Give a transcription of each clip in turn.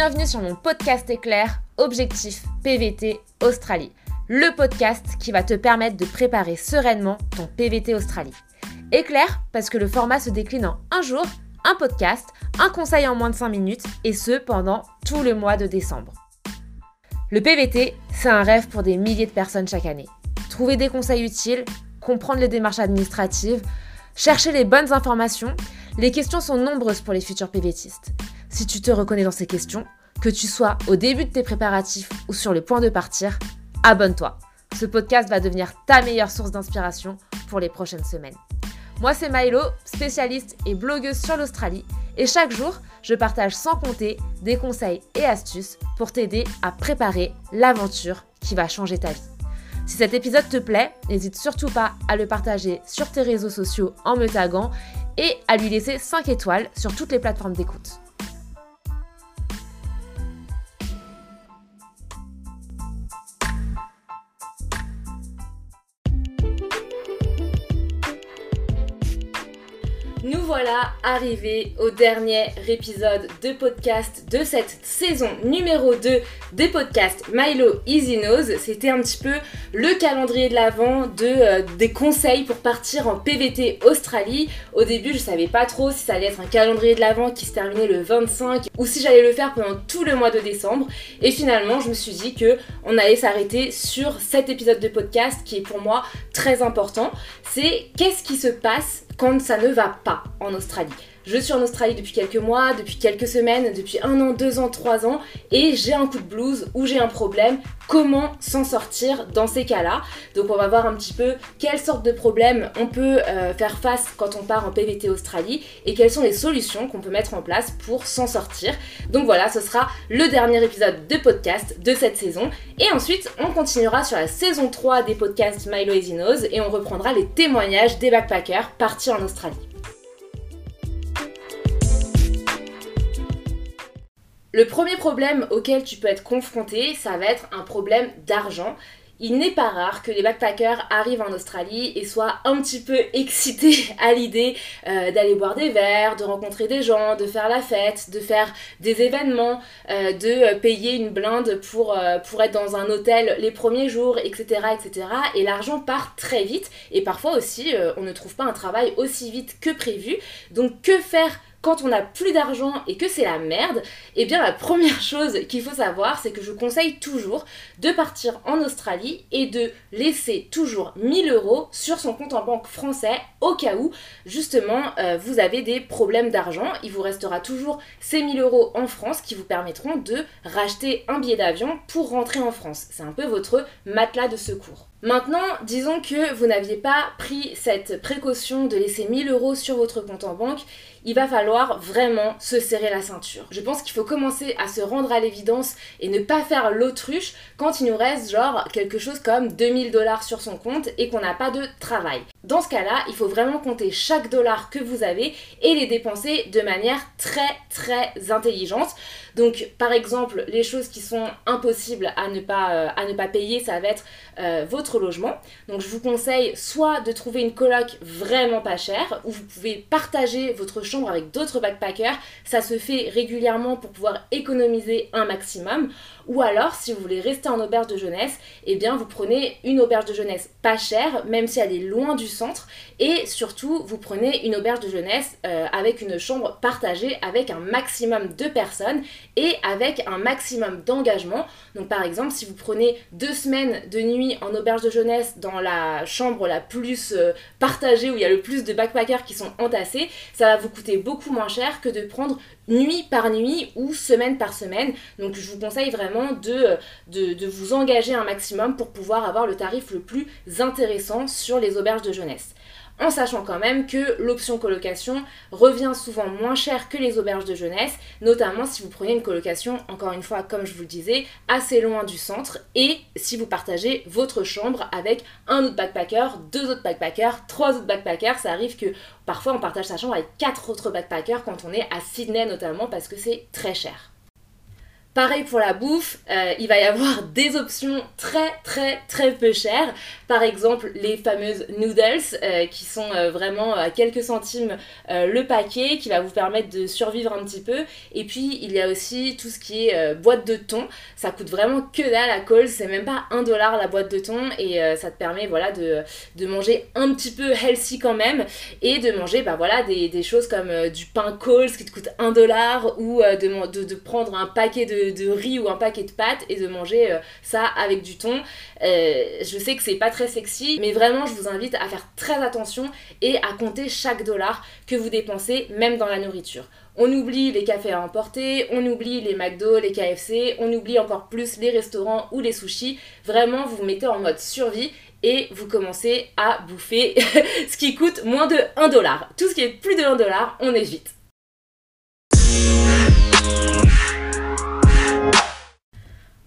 Bienvenue sur mon podcast éclair Objectif PVT Australie, le podcast qui va te permettre de préparer sereinement ton PVT Australie. Éclair parce que le format se décline en un jour, un podcast, un conseil en moins de 5 minutes et ce pendant tout le mois de décembre. Le PVT, c'est un rêve pour des milliers de personnes chaque année. Trouver des conseils utiles, comprendre les démarches administratives, chercher les bonnes informations, les questions sont nombreuses pour les futurs PVTistes. Si tu te reconnais dans ces questions, que tu sois au début de tes préparatifs ou sur le point de partir, abonne-toi. Ce podcast va devenir ta meilleure source d'inspiration pour les prochaines semaines. Moi, c'est Milo, spécialiste et blogueuse sur l'Australie, et chaque jour, je partage sans compter des conseils et astuces pour t'aider à préparer l'aventure qui va changer ta vie. Si cet épisode te plaît, n'hésite surtout pas à le partager sur tes réseaux sociaux en me taguant et à lui laisser 5 étoiles sur toutes les plateformes d'écoute. Nous voilà arrivés au dernier épisode de podcast de cette saison numéro 2 des podcasts Milo Easy Nose. C'était un petit peu le calendrier de l'avant euh, des conseils pour partir en PVT Australie. Au début, je savais pas trop si ça allait être un calendrier de l'avant qui se terminait le 25 ou si j'allais le faire pendant tout le mois de décembre. Et finalement, je me suis dit que on allait s'arrêter sur cet épisode de podcast qui est pour moi très important. C'est qu'est-ce qui se passe quand ça ne va pas en Australie. Je suis en Australie depuis quelques mois, depuis quelques semaines, depuis un an, deux ans, trois ans, et j'ai un coup de blues ou j'ai un problème. Comment s'en sortir dans ces cas-là? Donc on va voir un petit peu quelles sortes de problèmes on peut euh, faire face quand on part en PVT Australie et quelles sont les solutions qu'on peut mettre en place pour s'en sortir. Donc voilà, ce sera le dernier épisode de podcast de cette saison. Et ensuite, on continuera sur la saison 3 des podcasts Milo Easy Nose et on reprendra les témoignages des backpackers partis en Australie. Le premier problème auquel tu peux être confronté, ça va être un problème d'argent. Il n'est pas rare que les backpackers arrivent en Australie et soient un petit peu excités à l'idée euh, d'aller boire des verres, de rencontrer des gens, de faire la fête, de faire des événements, euh, de payer une blinde pour, euh, être dans un hôtel les premiers jours, etc. Et l'argent part très vite et parfois aussi on ne trouve pas un travail aussi vite que prévu. Donc que faire quand on n'a plus d'argent et que c'est la merde, eh bien la première chose qu'il faut savoir, c'est que je conseille toujours de partir en Australie et de laisser toujours 1000 euros sur son compte en banque français au cas où justement euh, vous avez des problèmes d'argent. Il vous restera toujours ces 1000 euros en France qui vous permettront de racheter un billet d'avion pour rentrer en France. C'est un peu votre matelas de secours. Maintenant, disons que vous n'aviez pas pris cette précaution de laisser 1000 euros sur votre compte en banque, il va falloir vraiment se serrer la ceinture. Je pense qu'il faut commencer à se rendre à l'évidence et ne pas faire l'autruche quand il nous reste genre quelque chose comme 2000 dollars sur son compte et qu'on n'a pas de travail. Dans ce cas-là, il faut vraiment compter chaque dollar que vous avez et les dépenser de manière très très intelligente. Donc par exemple, les choses qui sont impossibles à ne pas, euh, à ne pas payer, ça va être euh, votre logement. Donc je vous conseille soit de trouver une coloc vraiment pas chère, où vous pouvez partager votre chambre avec d'autres backpackers. Ça se fait régulièrement pour pouvoir économiser un maximum. Ou alors, si vous voulez rester en auberge de jeunesse, eh bien vous prenez une auberge de jeunesse pas chère, même si elle est loin du centre. Et surtout, vous prenez une auberge de jeunesse euh, avec une chambre partagée avec un maximum de personnes et avec un maximum d'engagement. Donc par exemple, si vous prenez deux semaines de nuit en auberge de jeunesse dans la chambre la plus euh, partagée où il y a le plus de backpackers qui sont entassés, ça va vous coûter beaucoup moins cher que de prendre nuit par nuit ou semaine par semaine. Donc je vous conseille vraiment de, de, vous engager un maximum pour pouvoir avoir le tarif le plus intéressant sur les auberges de jeunesse en sachant quand même que l'option colocation revient souvent moins cher que les auberges de jeunesse, notamment si vous prenez une colocation, encore une fois, comme je vous le disais, assez loin du centre, et si vous partagez votre chambre avec un autre backpacker, deux autres backpackers, trois autres backpackers, ça arrive que parfois on partage sa chambre avec quatre autres backpackers quand on est à Sydney notamment parce que c'est très cher. Pareil pour la bouffe, euh, il va y avoir des options très très très peu chères. Par exemple, les fameuses noodles euh, qui sont euh, vraiment à quelques centimes le paquet, qui va vous permettre de survivre un petit peu. Et puis, il y a aussi tout ce qui est boîte de thon. Ça coûte vraiment que dalle à Coles, c'est même pas un dollar la boîte de thon et ça te permet voilà, de, de, manger un petit peu healthy quand même et de manger bah, voilà, des, des choses comme du pain Coles qui te coûte un dollar ou de, de, de prendre un paquet de de, riz ou un paquet de pâtes et de manger euh, ça avec du thon. Euh, je sais que c'est pas très sexy, mais vraiment je vous invite à faire très attention et à compter chaque dollar que vous dépensez, même dans la nourriture. On oublie les cafés à emporter, on oublie les McDo, les KFC, on oublie encore plus les restaurants ou les sushis. Vraiment, vous vous mettez en mode survie et vous commencez à bouffer ce qui coûte moins de 1 dollar. Tout ce qui est plus de 1 dollar, on évite.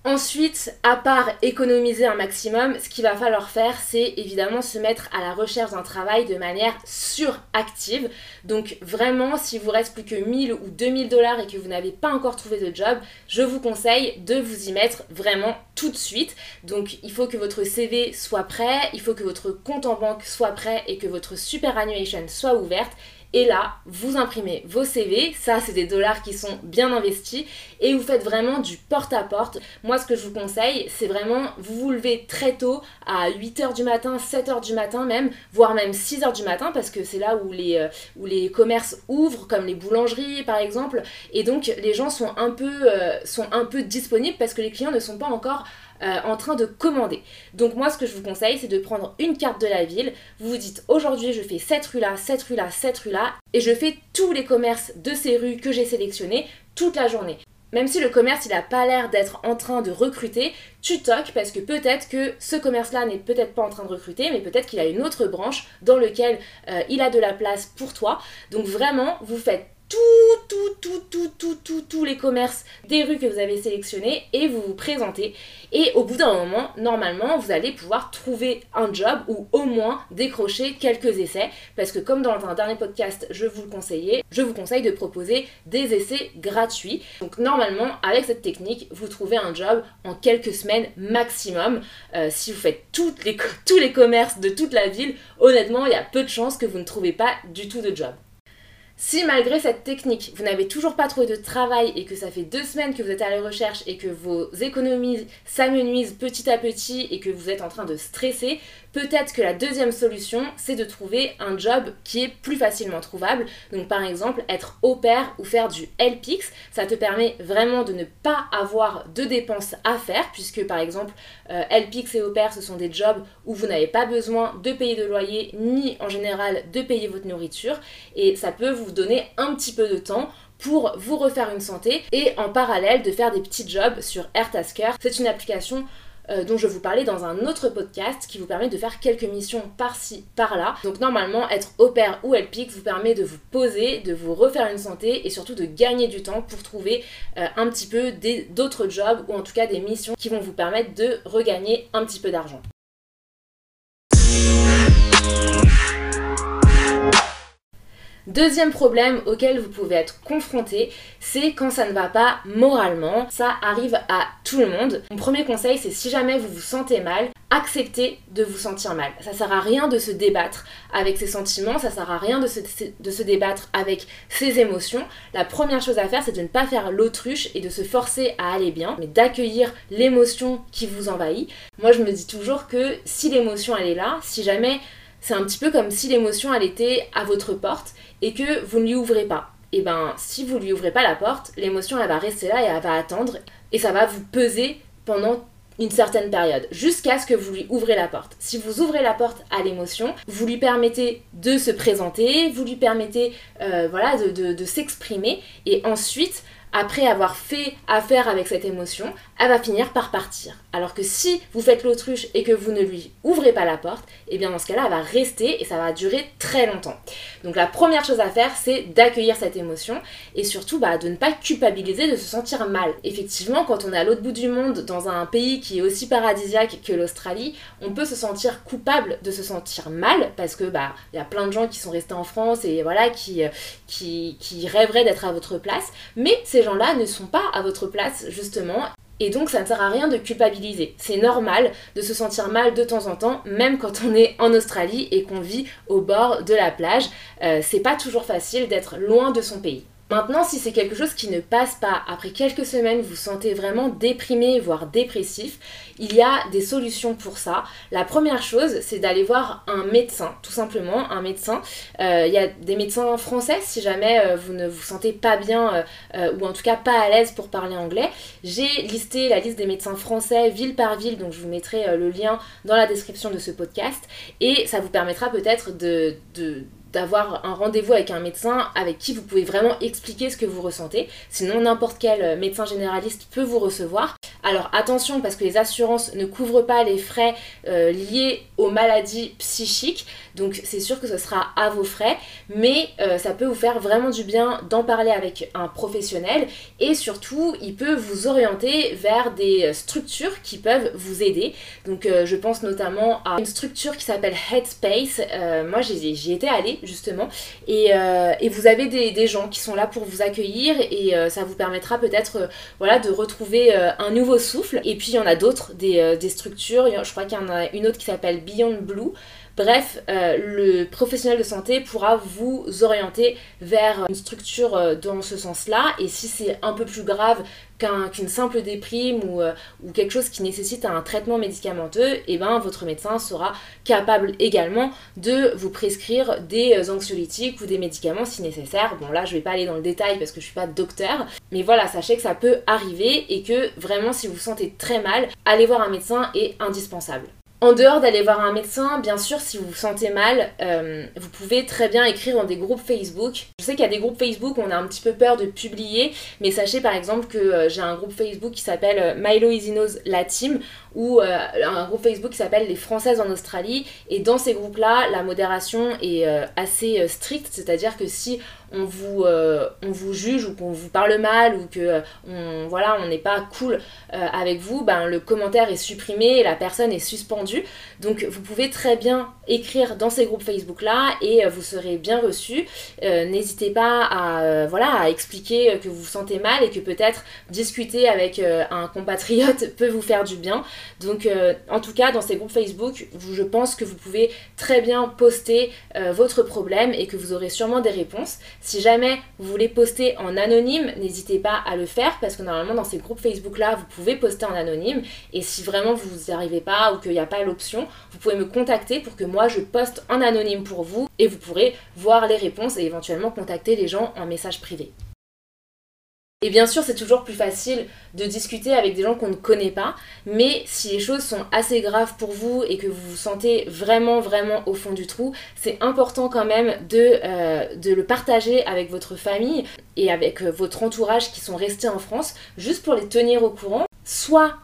Ensuite, à part économiser un maximum, ce qu'il va falloir faire, c'est évidemment se mettre à la recherche d'un travail de manière suractive. Donc vraiment, si vous reste plus que 1000 ou 2000 dollars et que vous n'avez pas encore trouvé de job, je vous conseille de vous y mettre vraiment tout de suite. Donc il faut que votre CV soit prêt, il faut que votre compte en banque soit prêt et que votre superannuation soit ouverte. Et là, vous imprimez vos CV, ça c'est des dollars qui sont bien investis, et vous faites vraiment du porte-à-porte. Moi ce que je vous conseille, c'est vraiment vous vous levez très tôt, à 8h du matin, 7h du matin même, voire même 6h du matin, parce que c'est là où les, euh, où les commerces ouvrent, comme les boulangeries par exemple, et donc les gens sont un peu, euh, sont un peu disponibles parce que les clients ne sont pas encore euh, en train de commander. Donc moi ce que je vous conseille c'est de prendre une carte de la ville, vous vous dites aujourd'hui je fais cette rue là, cette rue là, cette rue là et je fais tous les commerces de ces rues que j'ai sélectionnés toute la journée. Même si le commerce il a pas l'air d'être en train de recruter, tu toques parce que peut-être que ce commerce-là n'est peut-être pas en train de recruter, mais peut-être qu'il a une autre branche dans laquelle euh, il a de la place pour toi. Donc vraiment, vous faites tout, tout, tout, tout, tout, tout, tous les commerces des rues que vous avez sélectionnés et vous vous présentez. Et au bout d'un moment, normalement, vous allez pouvoir trouver un job ou au moins décrocher quelques essais. Parce que comme dans un dernier podcast, je vous le conseillais, je vous conseille de proposer des essais gratuits. Donc normalement, avec cette technique, vous trouvez un job en quelques semaines maximum. Euh, si vous faites tous les commerces de toute la ville, honnêtement, il y a peu de chances que vous ne trouvez pas du tout de job. Si malgré cette technique, vous n'avez toujours pas trouvé de travail et que ça fait deux semaines que vous êtes à la recherche et que vos économies s'amenuisent petit à petit et que vous êtes en train de stresser, Peut-être que la deuxième solution, c'est de trouver un job qui est plus facilement trouvable. Donc par exemple, être au pair ou faire du LPX, ça te permet vraiment de ne pas avoir de dépenses à faire, puisque par exemple, euh, LPX et au pair, ce sont des jobs où vous n'avez pas besoin de payer de loyer, ni en général de payer votre nourriture, et ça peut vous donner un petit peu de temps pour vous refaire une santé et en parallèle de faire des petits jobs sur Airtasker. C'est une application euh, dont je vous parlais dans un autre podcast qui vous permet de faire quelques missions par-ci, par-là. Donc normalement, être au pair ou LPX vous permet de vous poser, de vous refaire une santé et surtout de gagner du temps pour trouver euh, un petit peu d'autres jobs ou en tout cas des missions qui vont vous permettre de regagner un petit peu d'argent. Deuxième problème auquel vous pouvez être confronté, c'est quand ça ne va pas moralement. Ça arrive à tout le monde. Mon premier conseil, c'est si jamais vous vous sentez mal, acceptez de vous sentir mal. Ça sert à rien de se débattre avec ses sentiments, ça sert à rien de se, de se débattre avec ses émotions. La première chose à faire, c'est de ne pas faire l'autruche et de se forcer à aller bien, mais d'accueillir l'émotion qui vous envahit. Moi, je me dis toujours que si l'émotion elle est là, si jamais c'est un petit peu comme si l'émotion elle était à votre porte et que vous ne lui ouvrez pas. Et eh ben si vous lui ouvrez pas la porte, l'émotion elle va rester là et elle va attendre et ça va vous peser pendant une certaine période, jusqu'à ce que vous lui ouvrez la porte. Si vous ouvrez la porte à l'émotion, vous lui permettez de se présenter, vous lui permettez euh, voilà, de s'exprimer, et ensuite, après avoir fait affaire avec cette émotion, elle va finir par partir. Alors que si vous faites l'autruche et que vous ne lui ouvrez pas la porte, eh bien dans ce cas-là, elle va rester et ça va durer très longtemps. Donc la première chose à faire, c'est d'accueillir cette émotion et surtout bah, de ne pas culpabiliser, de se sentir mal. Effectivement, quand on est à l'autre bout du monde, dans un pays qui est aussi paradisiaque que l'Australie, on peut se sentir coupable de se sentir mal parce que bah il y a plein de gens qui sont restés en France et voilà qui, euh, qui, qui rêveraient d'être à votre place. Mais ces gens-là ne sont pas à votre place justement et donc ça ne sert à rien de culpabiliser. C'est normal de se sentir mal de temps en temps, même quand on est en Australie et qu'on vit au bord de la plage. Euh, c'est pas toujours facile d'être loin de son pays. Maintenant, si c'est quelque chose qui ne passe pas, après quelques semaines, vous sentez vraiment déprimé, voire dépressif, il y a des solutions pour ça. La première chose, c'est d'aller voir un médecin, tout simplement, un médecin. Euh, il y a des médecins français, si jamais euh, vous ne vous sentez pas bien, euh, ou en tout cas pas à l'aise pour parler anglais. J'ai listé la liste des médecins français ville par ville, donc je vous mettrai le lien dans la description de ce podcast, et ça vous permettra peut-être de d'avoir un rendez-vous avec un médecin avec qui vous pouvez vraiment expliquer ce que vous ressentez. Sinon, n'importe quel médecin généraliste peut vous recevoir. Alors attention parce que les assurances ne couvrent pas les frais euh, liés aux maladies psychiques. Donc c'est sûr que ce sera à vos frais. Mais euh, ça peut vous faire vraiment du bien d'en parler avec un professionnel. Et surtout, il peut vous orienter vers des structures qui peuvent vous aider. Donc euh, je pense notamment à une structure qui s'appelle Headspace. moi j'y étais allée justement. Et, vous avez des, gens qui sont là pour vous accueillir. Et ça vous permettra peut-être voilà, de retrouver un nouveau souffle. Et puis il y en a d'autres, des, euh, structures. Je crois qu'il y en a une autre qui s'appelle Beyond Blue. Bref, euh, le professionnel de santé pourra vous orienter vers une structure euh, dans ce sens-là. Et si c'est un peu plus grave qu'une simple déprime ou, euh, ou, quelque chose qui nécessite un traitement médicamenteux, et eh ben, votre médecin sera capable également de vous prescrire des anxiolytiques ou des médicaments si nécessaire. Bon là, je vais pas aller dans le détail parce que je suis pas docteur, mais voilà, sachez que ça peut arriver et que vraiment, si vous vous sentez très mal, aller voir un médecin est indispensable. En dehors d'aller voir un médecin, bien sûr, si vous vous sentez mal, euh, vous pouvez très bien écrire dans des groupes Facebook. Je sais qu'il y a des groupes Facebook où on a un petit peu peur de publier, mais sachez par exemple que euh, j'ai un groupe Facebook qui s'appelle euh, Milo Isinos La Team, ou un groupe Facebook qui s'appelle Les Françaises en Australie. Et dans ces groupes-là, la modération est assez stricte, c'est-à-dire que si on vous, euh, on vous juge ou qu'on vous parle mal ou que euh, voilà, on n'est pas cool euh, avec vous, ben, le commentaire est supprimé et la personne est suspendue. Donc vous pouvez très bien écrire dans ces groupes Facebook là et vous serez bien reçu. N'hésitez pas à, voilà, à expliquer que vous vous sentez mal et que peut-être discuter avec un compatriote peut vous faire du bien. Donc en tout cas dans ces groupes Facebook, je pense que vous pouvez très bien poster votre problème et que vous aurez sûrement des réponses. Si jamais vous voulez poster en anonyme, n'hésitez pas à le faire parce que normalement dans ces groupes Facebook là, vous pouvez poster en anonyme. Et si vraiment vous n'y arrivez pas ou qu'il n'y a pas l'option, vous pouvez me contacter pour que moi je poste en anonyme pour vous et vous pourrez voir les réponses et éventuellement contacter les gens en message privé. Et bien sûr, c'est toujours plus facile de discuter avec des gens qu'on ne connaît pas, mais si les choses sont assez graves pour vous et que vous vous sentez vraiment, vraiment au fond du trou, c'est important quand même de, euh, le partager avec votre famille et avec euh, votre entourage qui sont restés en France, juste pour les tenir au courant. Soit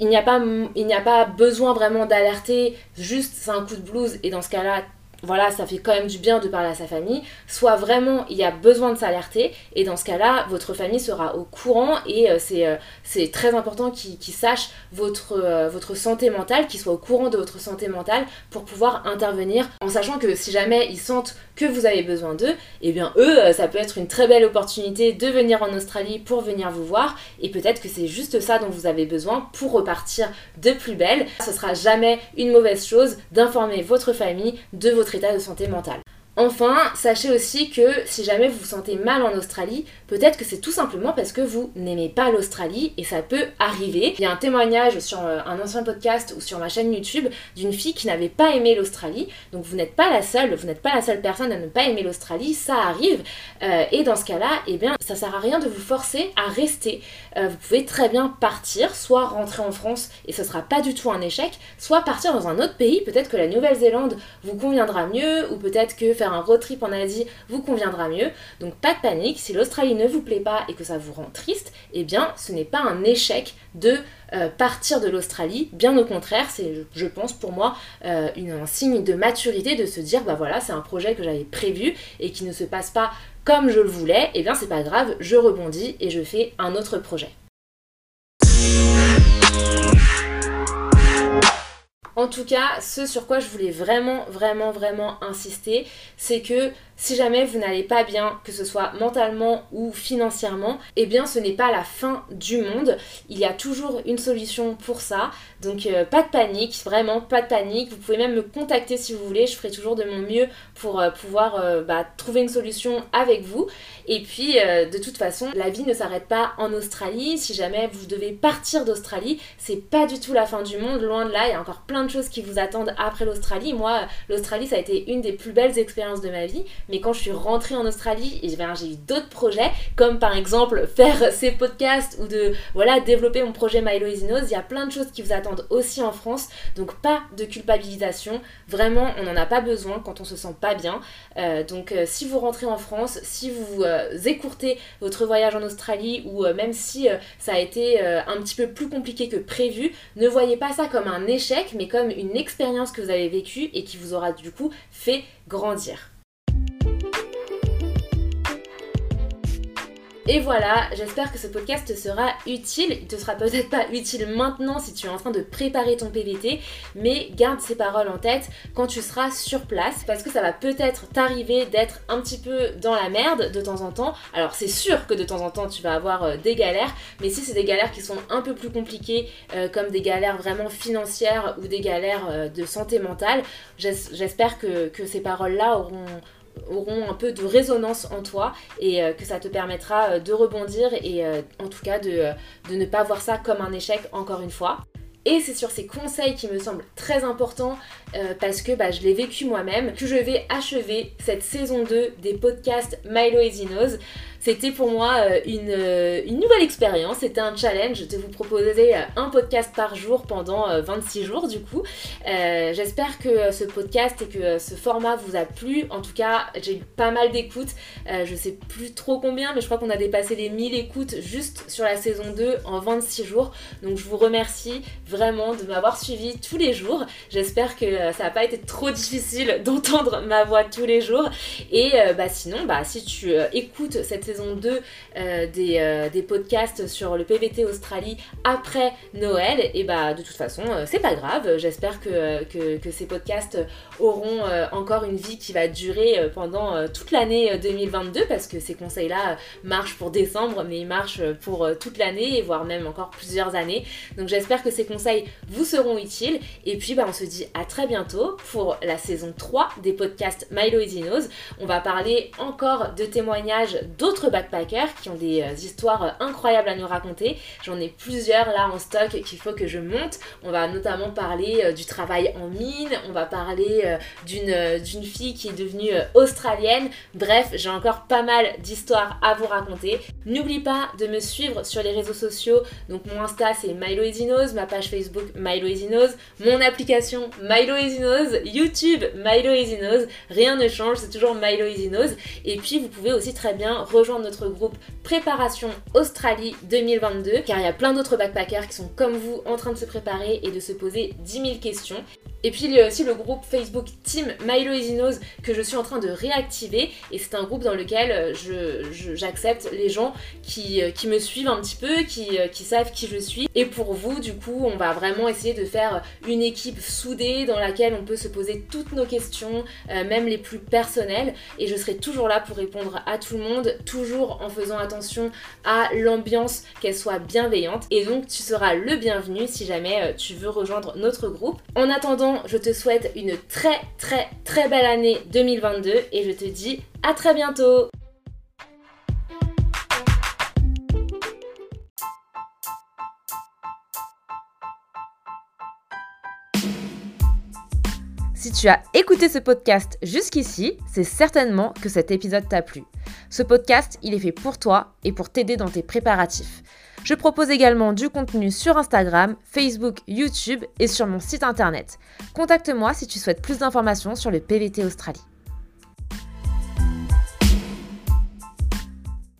il n'y a, pas, a pas besoin vraiment d'alerter, juste c'est un coup de blues et dans ce cas-là, voilà, ça fait quand même du bien de parler à sa famille, soit vraiment il y a besoin de s'alerter, et dans ce cas-là, votre famille sera au courant, et euh, euh, c'est très important qu'ils sachent votre, euh, votre santé mentale, qu'ils soient au courant de votre santé mentale pour pouvoir intervenir, en sachant que si jamais ils sentent que vous avez besoin d'eux, et eh bien eux, ça peut être une très belle opportunité de venir en Australie pour venir vous voir, et peut-être que c'est juste ça dont vous avez besoin pour repartir de plus belle. Ce sera jamais une mauvaise chose d'informer votre famille de votre état de santé mentale. Enfin, sachez aussi que si jamais vous vous sentez mal en Australie, peut-être que c'est tout simplement parce que vous n'aimez pas l'Australie et ça peut arriver. Il y a un témoignage sur euh, un ancien podcast ou sur ma chaîne YouTube d'une fille qui n'avait pas aimé l'Australie. Donc vous n'êtes pas la seule, vous n'êtes pas la seule personne à ne pas aimer l'Australie, ça arrive. Euh, et dans ce cas-là, eh bien, ça sert à rien de vous forcer à rester. Euh, vous pouvez très bien partir, soit rentrer en France et ce sera pas du tout un échec, soit partir dans un autre pays. Peut-être que la Nouvelle-Zélande vous conviendra mieux ou peut-être que faire un road trip en Asie vous conviendra mieux. Donc pas de panique, si l'Australie ne vous plaît pas et que ça vous rend triste, eh bien ce n'est pas un échec de euh, partir de l'Australie. Bien au contraire, c'est je pense pour moi euh, un signe de maturité de se dire bah voilà, c'est un projet que j'avais prévu et qui ne se passe pas comme je le voulais, eh bien c'est pas grave, je rebondis et je fais un autre projet. En tout cas, ce sur quoi je voulais vraiment, vraiment, vraiment insister, c'est que si jamais vous n'allez pas bien, que ce soit mentalement ou financièrement, eh bien ce n'est pas la fin du monde. Il y a toujours une solution pour ça. Donc euh, pas de panique, vraiment pas de panique. Vous pouvez même me contacter si vous voulez. Je ferai toujours de mon mieux pour euh, pouvoir euh, bah, trouver une solution avec vous. Et puis de toute façon, la vie ne s'arrête pas en Australie. Si jamais vous devez partir d'Australie, c'est pas du tout la fin du monde. Loin de là, il y a encore plein de choses qui vous attendent après l'Australie. Moi, l'Australie, ça a été une des plus belles expériences de ma vie mais quand je suis rentrée en Australie, ben, j'ai eu d'autres projets, comme par exemple faire ces podcasts ou de voilà développer mon projet Milo Easy Il y a plein de choses qui vous attendent aussi en France, donc pas de culpabilisation. Vraiment, on n'en a pas besoin quand on se sent pas bien. Euh, donc euh, si vous rentrez en France, si vous euh, écourtez votre voyage en Australie ou même si ça a été un petit peu plus compliqué que prévu, ne voyez pas ça comme un échec, mais comme une expérience que vous avez vécue et qui vous aura du coup fait grandir. Et voilà, j'espère que ce podcast te sera utile. Il te sera peut-être pas utile maintenant si tu es en train de préparer ton PVT, mais garde ces paroles en tête quand tu seras sur place parce que ça va peut-être t'arriver d'être un petit peu dans la merde de temps en temps. Alors c'est sûr que de temps en temps tu vas avoir euh, des galères, mais si c'est des galères qui sont un peu plus compliquées, euh, comme des galères vraiment financières ou des galères euh, de santé mentale, j'espère que, que ces paroles-là auront auront un peu de résonance en toi et euh, que ça te permettra euh, de rebondir et euh, en tout cas de, ne pas voir ça comme un échec encore une fois. Et c'est sur ces conseils qui me semblent très importants parce que bah, je l'ai vécu moi-même que je vais achever cette saison 2 des podcasts Milo Easy c'était pour moi euh, euh, une, nouvelle expérience, c'était un challenge de vous proposer euh, un podcast par jour pendant 26 jours du coup. J'espère que ce podcast et que ce format vous a plu. En tout cas, j'ai eu pas mal d'écoutes. je sais plus trop combien, mais je crois qu'on a dépassé les 1000 écoutes juste sur la saison 2 en 26 jours. Donc je vous remercie vraiment de m'avoir suivi tous les jours. J'espère que ça n'a pas été trop difficile d'entendre ma voix tous les jours. Et bah, sinon, bah, si tu écoutes cette saison 2 euh, euh, des, podcasts sur le PVT Australie après Noël, et bah de toute façon, euh, c'est pas grave. J'espère que, que, ces podcasts auront encore une vie qui va durer pendant toute l'année 2022 parce que ces conseils-là marchent pour décembre, mais ils marchent pour toute l'année et voire même encore plusieurs années. Donc j'espère que ces conseils vous seront utiles. Et puis bah, on se dit à très bientôt pour la saison 3 des podcasts Milo Easy On va parler encore de témoignages d'autres backpackers qui ont des euh, histoires euh, incroyables à nous raconter. J'en ai plusieurs là en stock qu'il faut que je monte. On va notamment parler euh, du travail en mine, on va parler d'une fille qui est devenue australienne. Bref, j'ai encore pas mal d'histoires à vous raconter. N'oublie pas de me suivre sur les réseaux sociaux. Donc mon Insta c'est Milo ma page Facebook Milo mon application Milo YouTube Milo Rien ne change, c'est toujours Milo Et puis vous pouvez aussi très bien rejoindre notre groupe Préparation Australie 2022 car il y a plein d'autres backpackers qui sont comme vous en train de se préparer et de se poser 10 000 questions. Et puis il y a aussi le groupe Facebook Team Milo Easy que je suis en train de réactiver et c'est un groupe dans lequel euh, j'accepte les gens qui, euh, qui, me suivent un petit peu, euh, qui, savent qui je suis. Et pour vous, du coup, on va vraiment essayer de faire une équipe soudée dans laquelle on peut se poser toutes nos questions, même les plus personnelles. Et je serai toujours là pour répondre à tout le monde, toujours en faisant attention à l'ambiance, qu'elle soit bienveillante. Et donc tu seras le bienvenu si jamais tu veux rejoindre notre groupe. En attendant, je te souhaite une très très très belle année 2022 et je te dis à très bientôt Si tu as écouté ce podcast jusqu'ici, c'est certainement que cet épisode t'a plu. Ce podcast, il est fait pour toi et pour t'aider dans tes préparatifs. Je propose également du contenu sur Instagram, Facebook, YouTube et sur mon site internet. Contacte-moi si tu souhaites plus d'informations sur le PVT Australie.